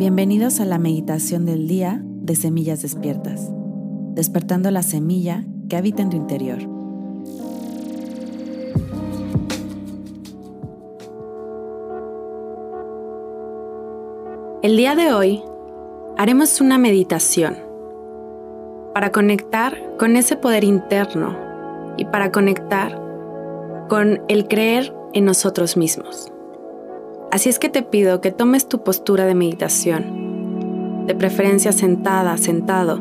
Bienvenidos a la meditación del día de Semillas Despiertas, despertando la semilla que habita en tu interior. El día de hoy haremos una meditación para conectar con ese poder interno y para conectar con el creer en nosotros mismos. Así es que te pido que tomes tu postura de meditación, de preferencia sentada, sentado,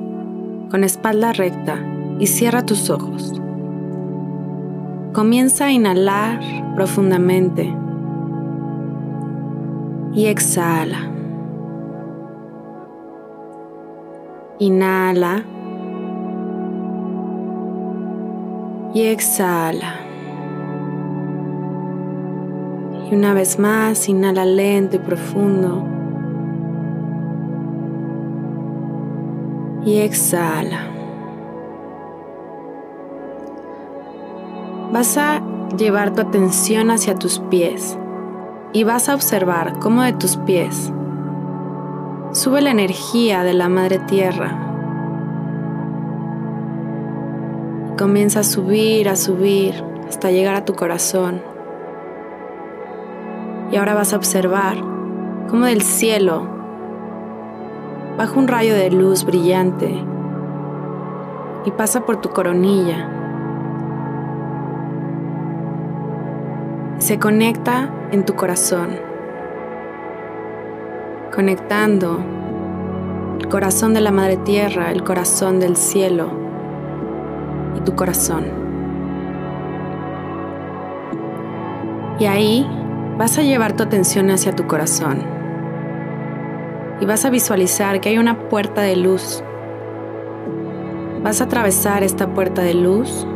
con espalda recta y cierra tus ojos. Comienza a inhalar profundamente y exhala. Inhala y exhala. Y una vez más, inhala lento y profundo. Y exhala. Vas a llevar tu atención hacia tus pies y vas a observar cómo de tus pies sube la energía de la madre tierra. Comienza a subir, a subir hasta llegar a tu corazón. Y ahora vas a observar cómo del cielo baja un rayo de luz brillante y pasa por tu coronilla. Se conecta en tu corazón, conectando el corazón de la Madre Tierra, el corazón del cielo y tu corazón. Y ahí vas a llevar tu atención hacia tu corazón y vas a visualizar que hay una puerta de luz. Vas a atravesar esta puerta de luz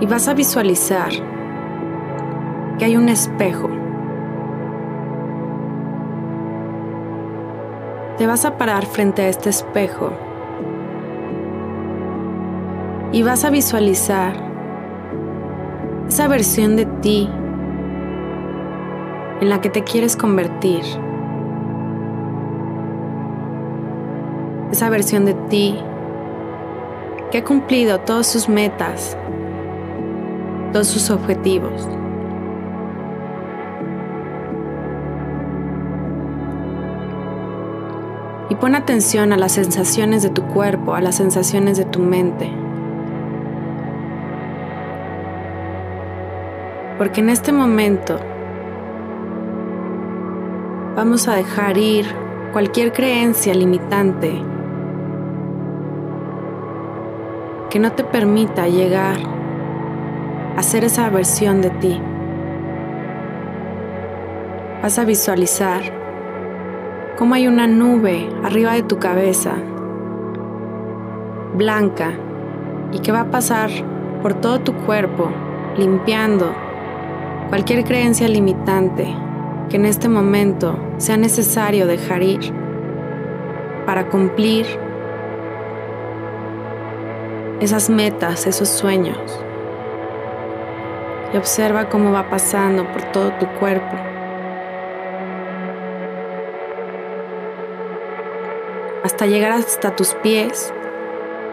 y vas a visualizar que hay un espejo. Te vas a parar frente a este espejo y vas a visualizar esa versión de ti en la que te quieres convertir. Esa versión de ti que ha cumplido todas sus metas, todos sus objetivos. Y pon atención a las sensaciones de tu cuerpo, a las sensaciones de tu mente. Porque en este momento vamos a dejar ir cualquier creencia limitante que no te permita llegar a ser esa versión de ti. Vas a visualizar cómo hay una nube arriba de tu cabeza, blanca, y que va a pasar por todo tu cuerpo, limpiando cualquier creencia limitante que en este momento sea necesario dejar ir para cumplir esas metas, esos sueños. Y observa cómo va pasando por todo tu cuerpo. Hasta llegar hasta tus pies.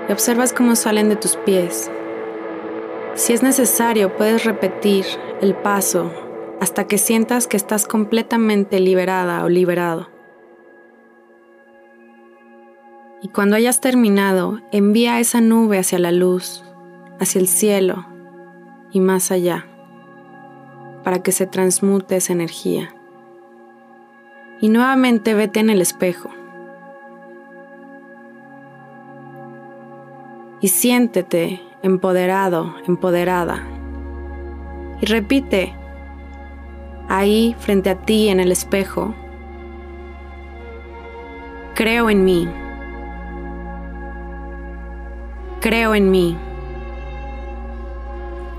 Y observas cómo salen de tus pies. Si es necesario, puedes repetir el paso hasta que sientas que estás completamente liberada o liberado. Y cuando hayas terminado, envía esa nube hacia la luz, hacia el cielo y más allá, para que se transmute esa energía. Y nuevamente vete en el espejo. Y siéntete empoderado, empoderada. Y repite ahí frente a ti en el espejo. Creo en mí. Creo en mí.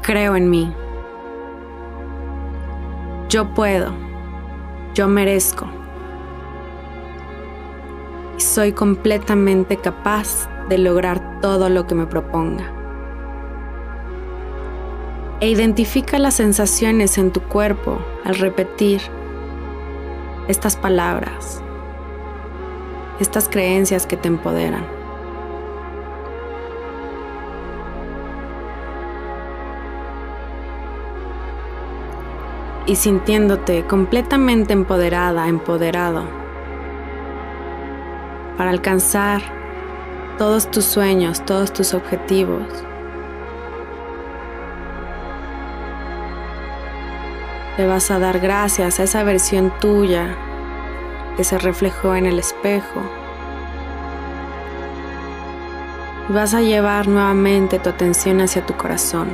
Creo en mí. Yo puedo. Yo merezco. Y soy completamente capaz de lograr todo lo que me proponga. E identifica las sensaciones en tu cuerpo al repetir estas palabras, estas creencias que te empoderan. Y sintiéndote completamente empoderada, empoderado, para alcanzar todos tus sueños, todos tus objetivos. Le vas a dar gracias a esa versión tuya que se reflejó en el espejo. Y vas a llevar nuevamente tu atención hacia tu corazón.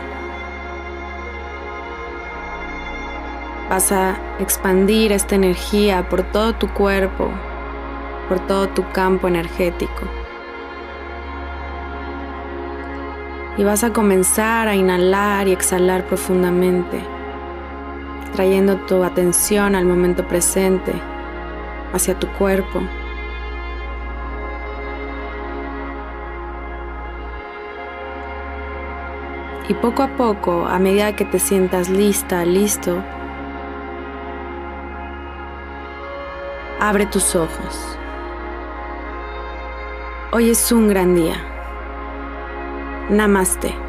Vas a expandir esta energía por todo tu cuerpo, por todo tu campo energético. Y vas a comenzar a inhalar y exhalar profundamente trayendo tu atención al momento presente, hacia tu cuerpo. Y poco a poco, a medida que te sientas lista, listo, abre tus ojos. Hoy es un gran día. Namaste.